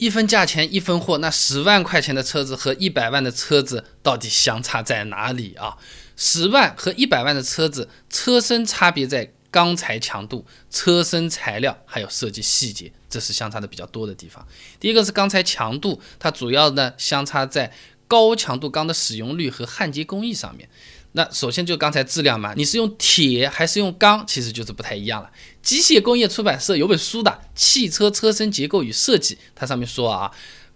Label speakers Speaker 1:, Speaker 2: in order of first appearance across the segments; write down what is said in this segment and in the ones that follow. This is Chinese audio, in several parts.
Speaker 1: 一分价钱一分货，那十万块钱的车子和一百万的车子到底相差在哪里啊？十万和一百万的车子，车身差别在钢材强度、车身材料还有设计细节，这是相差的比较多的地方。第一个是钢材强度，它主要呢相差在高强度钢的使用率和焊接工艺上面。那首先就钢材质量嘛，你是用铁还是用钢，其实就是不太一样了。机械工业出版社有本书的《汽车车身结构与设计》，它上面说啊，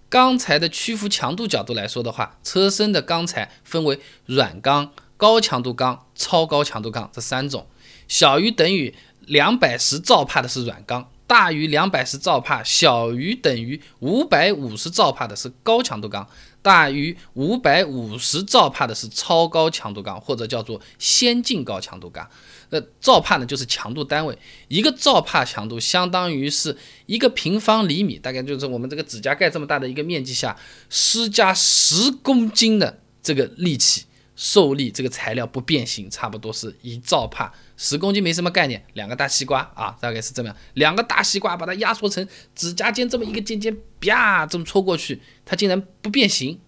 Speaker 1: 钢材的屈服强度角度来说的话，车身的钢材分为软钢、高强度钢、超高强度钢这三种，小于等于两百十兆帕的是软钢。大于两百十兆帕，小于等于五百五十兆帕的是高强度钢；大于五百五十兆帕的是超高强度钢，或者叫做先进高强度钢。那兆帕呢，就是强度单位，一个兆帕强度相当于是一个平方厘米，大概就是我们这个指甲盖这么大的一个面积下施加十公斤的这个力气。受力这个材料不变形，差不多是一兆帕，十公斤没什么概念，两个大西瓜啊，大概是这么样，两个大西瓜把它压缩成指甲尖这么一个尖尖，啪这么戳过去，它竟然不变形，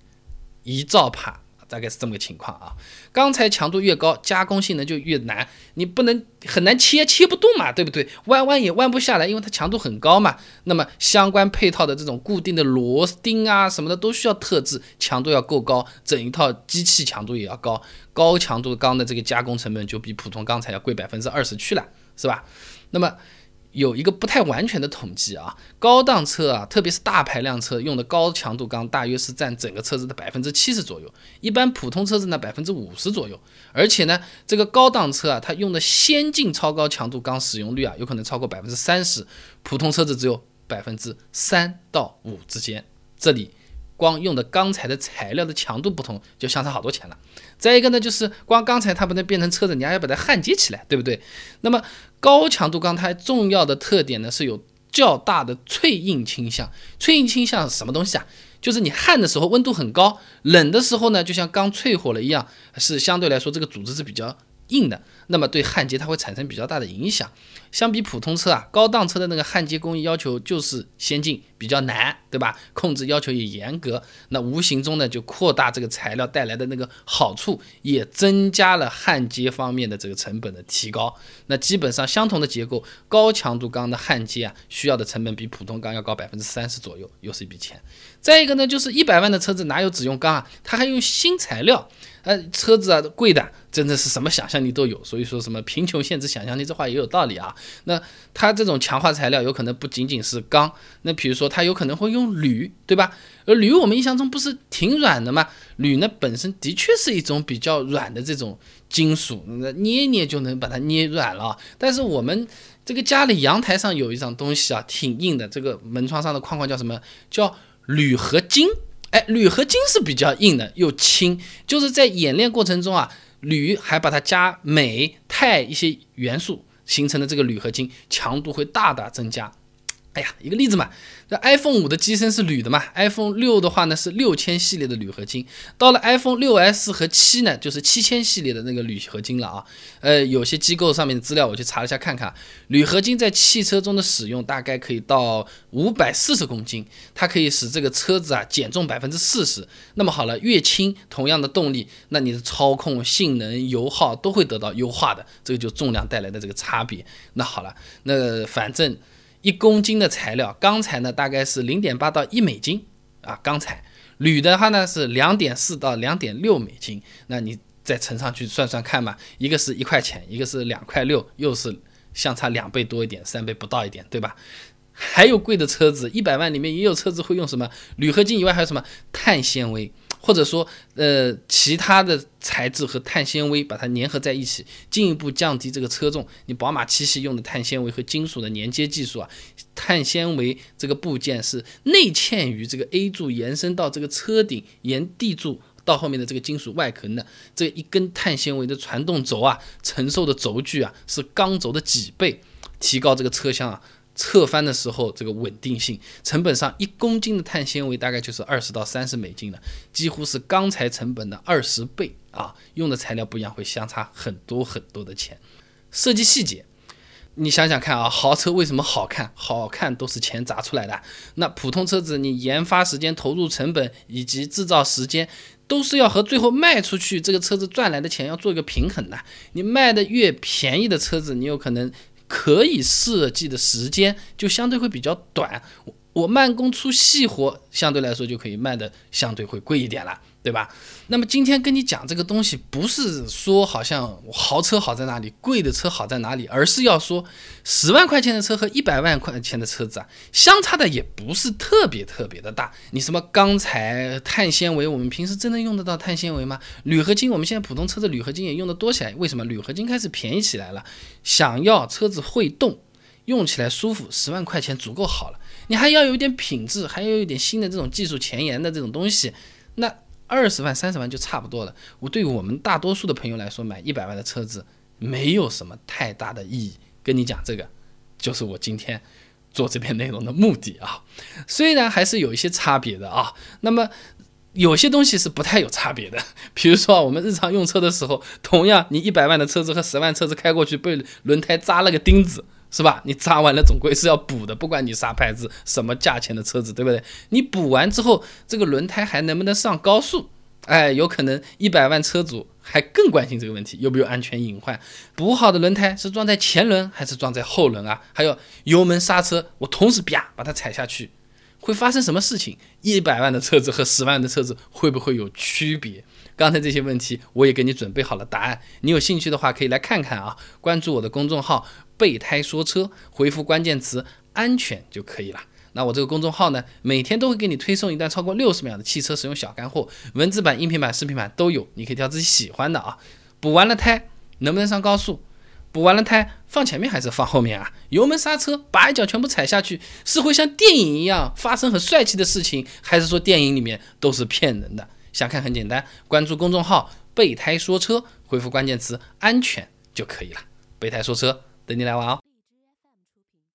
Speaker 1: 一兆帕。大概是这么个情况啊，钢材强度越高，加工性能就越难，你不能很难切，切不动嘛，对不对？弯弯也弯不下来，因为它强度很高嘛。那么相关配套的这种固定的螺钉啊什么的都需要特制，强度要够高，整一套机器强度也要高，高强度钢的这个加工成本就比普通钢材要贵百分之二十去了，是吧？那么。有一个不太完全的统计啊，高档车啊，特别是大排量车用的高强度钢，大约是占整个车子的百分之七十左右。一般普通车子呢，百分之五十左右。而且呢，这个高档车啊，它用的先进超高强度钢使用率啊，有可能超过百分之三十，普通车子只有百分之三到五之间。这里。光用的钢材的材料的强度不同，就相差好多钱了。再一个呢，就是光钢材它不能变成车子，你还要把它焊接起来，对不对？那么高强度钢它重要的特点呢，是有较大的脆硬倾向。脆硬倾向是什么东西啊？就是你焊的时候温度很高，冷的时候呢，就像钢淬火了一样，是相对来说这个组织是比较。硬的，那么对焊接它会产生比较大的影响。相比普通车啊，高档车的那个焊接工艺要求就是先进，比较难，对吧？控制要求也严格，那无形中呢就扩大这个材料带来的那个好处，也增加了焊接方面的这个成本的提高。那基本上相同的结构，高强度钢的焊接啊，需要的成本比普通钢要高百分之三十左右，又是一笔钱。再一个呢，就是一百万的车子哪有只用钢啊？它还用新材料。呃，车子啊，贵的真的是什么想象力都有，所以说什么贫穷限制想象力，这话也有道理啊。那它这种强化材料有可能不仅仅是钢，那比如说它有可能会用铝，对吧？而铝我们印象中不是挺软的吗？铝呢本身的确是一种比较软的这种金属，那捏捏就能把它捏软了。但是我们这个家里阳台上有一张东西啊，挺硬的，这个门窗上的框框叫什么？叫铝合金。哎，铝合金是比较硬的，又轻，就是在演练过程中啊，铝还把它加镁、钛一些元素形成的这个铝合金，强度会大大增加。哎呀，一个例子嘛，那 iPhone 五的机身是铝的嘛，iPhone 六的话呢是六千系列的铝合金，到了 iPhone 六 S 和七呢就是七千系列的那个铝合金了啊。呃，有些机构上面的资料我去查了一下，看看铝合金在汽车中的使用大概可以到五百四十公斤，它可以使这个车子啊减重百分之四十。那么好了，越轻同样的动力，那你的操控性能、油耗都会得到优化的，这个就重量带来的这个差别。那好了，那反正。一公斤的材料，钢材呢大概是零点八到一美金啊，钢材；铝的话呢是两点四到两点六美金。那你再乘上去算算看嘛，一个是一块钱，一个是两块六，又是相差两倍多一点，三倍不到一点，对吧？还有贵的车子，一百万里面也有车子会用什么铝合金以外还有什么碳纤维。或者说，呃，其他的材质和碳纤维把它粘合在一起，进一步降低这个车重。你宝马七系用的碳纤维和金属的连接技术啊，碳纤维这个部件是内嵌于这个 A 柱，延伸到这个车顶，沿 D 柱到后面的这个金属外壳的这一根碳纤维的传动轴啊，承受的轴距啊是钢轴的几倍，提高这个车厢啊。侧翻的时候，这个稳定性成本上，一公斤的碳纤维大概就是二十到三十美金了，几乎是钢材成本的二十倍啊！用的材料不一样，会相差很多很多的钱。设计细节，你想想看啊，豪车为什么好看？好看都是钱砸出来的。那普通车子，你研发时间、投入成本以及制造时间，都是要和最后卖出去这个车子赚来的钱要做一个平衡的。你卖的越便宜的车子，你有可能可以设计的时间就相对会比较短。我慢工出细活，相对来说就可以卖的相对会贵一点了，对吧？那么今天跟你讲这个东西，不是说好像豪车好在哪里，贵的车好在哪里，而是要说十万块钱的车和一百万块钱的车子啊，相差的也不是特别特别的大。你什么钢材、碳纤维，我们平时真的用得到碳纤维吗？铝合金，我们现在普通车子铝合金也用的多起来，为什么铝合金开始便宜起来了？想要车子会动，用起来舒服，十万块钱足够好了。你还要有一点品质，还要有一点新的这种技术前沿的这种东西，那二十万、三十万就差不多了。我对于我们大多数的朋友来说，买一百万的车子没有什么太大的意义。跟你讲这个，就是我今天做这篇内容的目的啊。虽然还是有一些差别的啊，那么有些东西是不太有差别的。比如说我们日常用车的时候，同样你一百万的车子和十万车子开过去，被轮胎扎了个钉子。是吧？你扎完了总归是要补的，不管你啥牌子、什么价钱的车子，对不对？你补完之后，这个轮胎还能不能上高速？哎，有可能一百万车主还更关心这个问题，有没有安全隐患？补好的轮胎是装在前轮还是装在后轮啊？还有油门刹车，我同时啪把它踩下去，会发生什么事情？一百万的车子和十万的车子会不会有区别？刚才这些问题我也给你准备好了答案，你有兴趣的话可以来看看啊，关注我的公众号。备胎说车，回复关键词“安全”就可以了。那我这个公众号呢，每天都会给你推送一段超过六十秒的汽车使用小干货，文字版、音频版、视频版都有，你可以挑自己喜欢的啊。补完了胎能不能上高速？补完了胎放前面还是放后面啊？油门刹车把一脚全部踩下去，是会像电影一样发生很帅气的事情，还是说电影里面都是骗人的？想看很简单，关注公众号“备胎说车”，回复关键词“安全”就可以了。备胎说车。等你来玩哦。